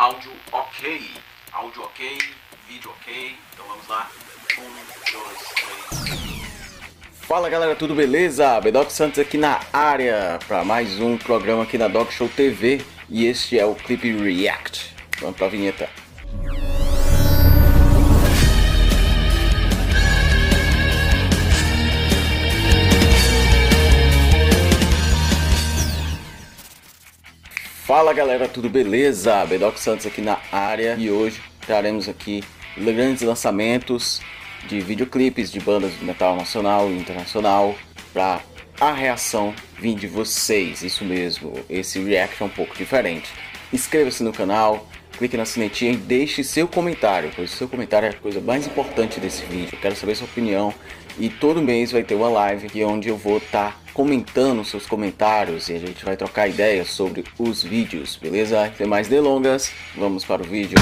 áudio ok. Áudio ok, vídeo ok. Então vamos lá. Um, dois, três. Fala galera, tudo beleza? Bedoc Santos aqui na área para mais um programa aqui na Doc Show TV e este é o Clip React. Vamos pra vinheta. Fala galera, tudo beleza? Bedoc Santos aqui na área e hoje traremos aqui grandes lançamentos de videoclipes de bandas de metal nacional e internacional para a reação vir de vocês, isso mesmo, esse react é um pouco diferente. Inscreva-se no canal, clique na sinetinha e deixe seu comentário, pois o seu comentário é a coisa mais importante desse vídeo. Eu quero saber sua opinião e todo mês vai ter uma live onde eu vou estar tá comentando seus comentários e a gente vai trocar ideias sobre os vídeos, beleza? Sem mais delongas, vamos para o vídeo.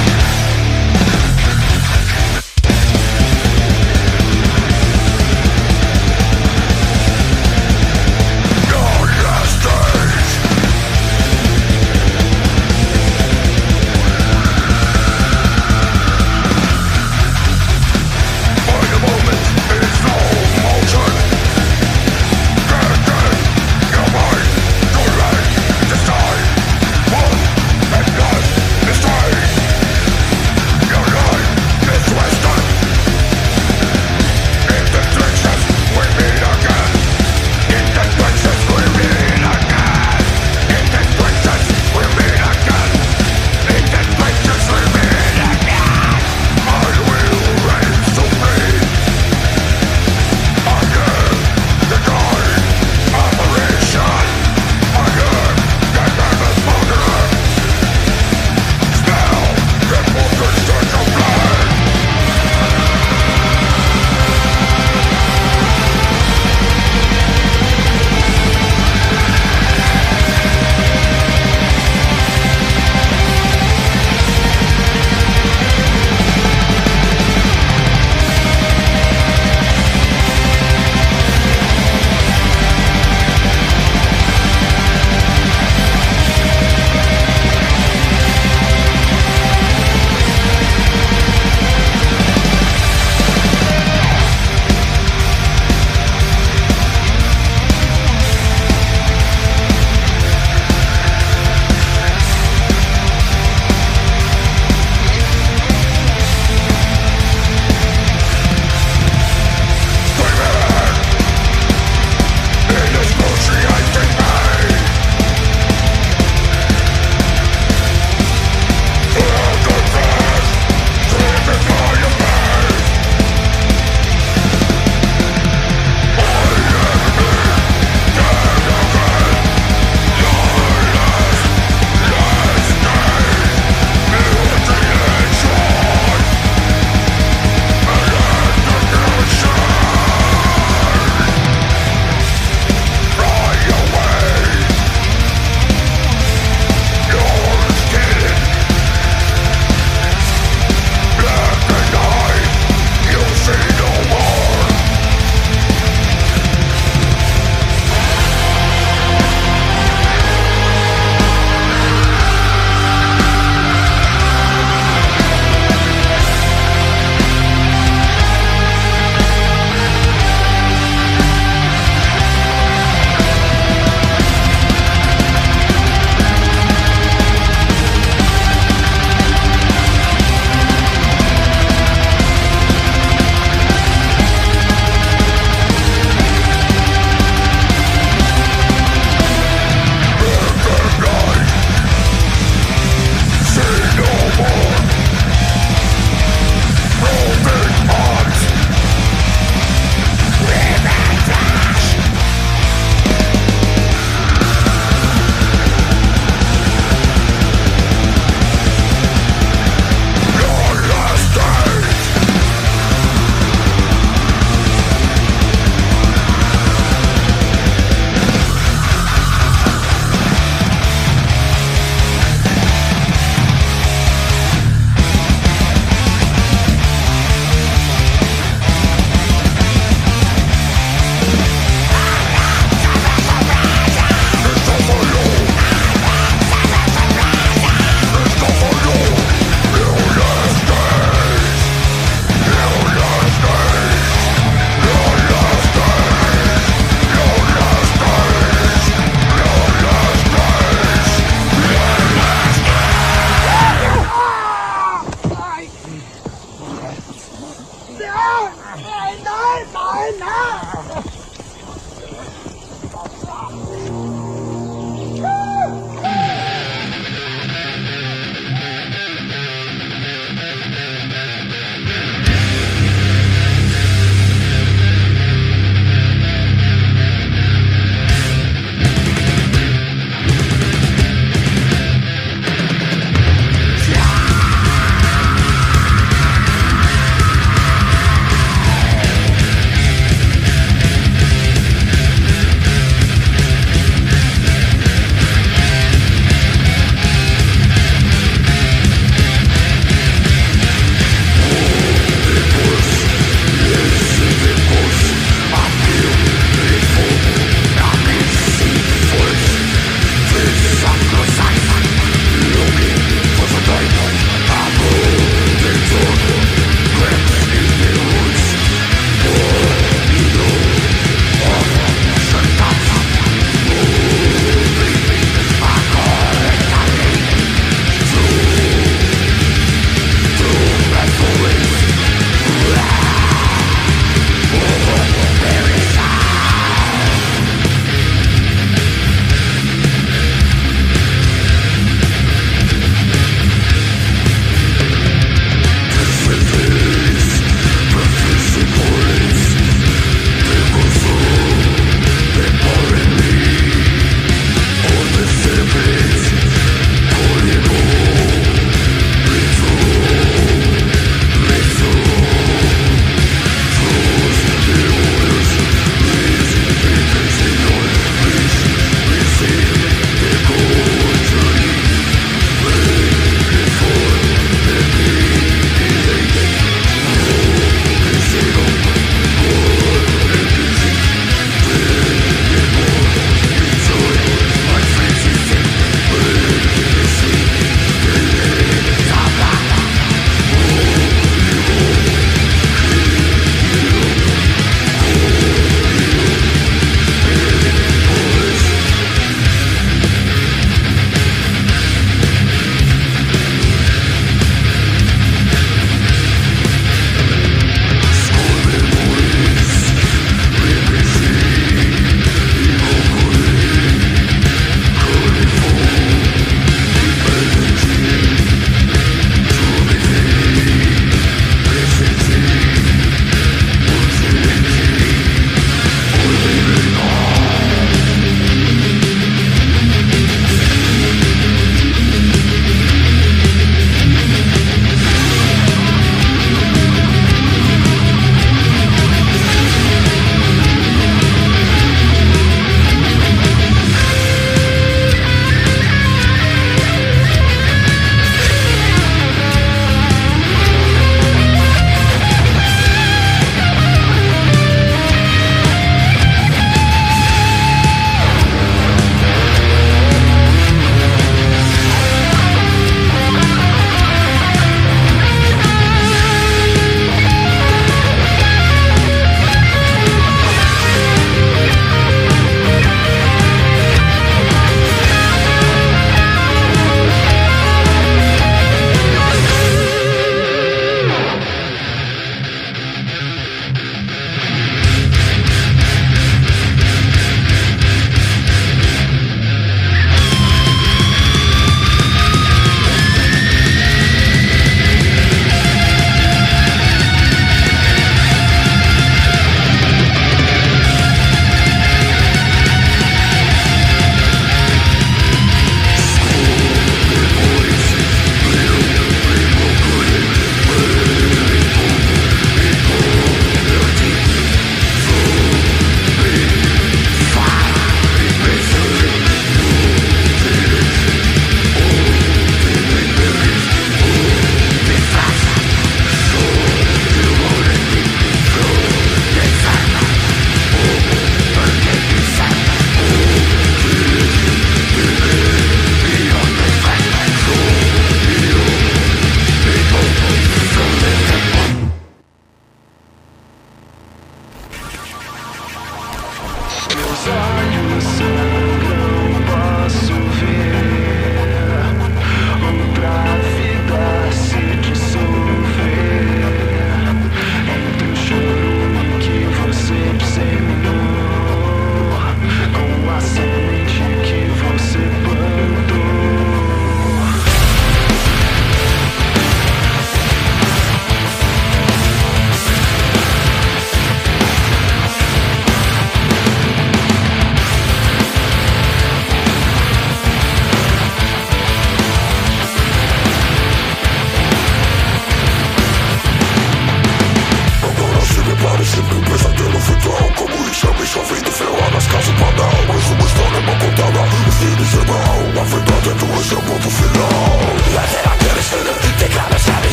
奶奶，奶奶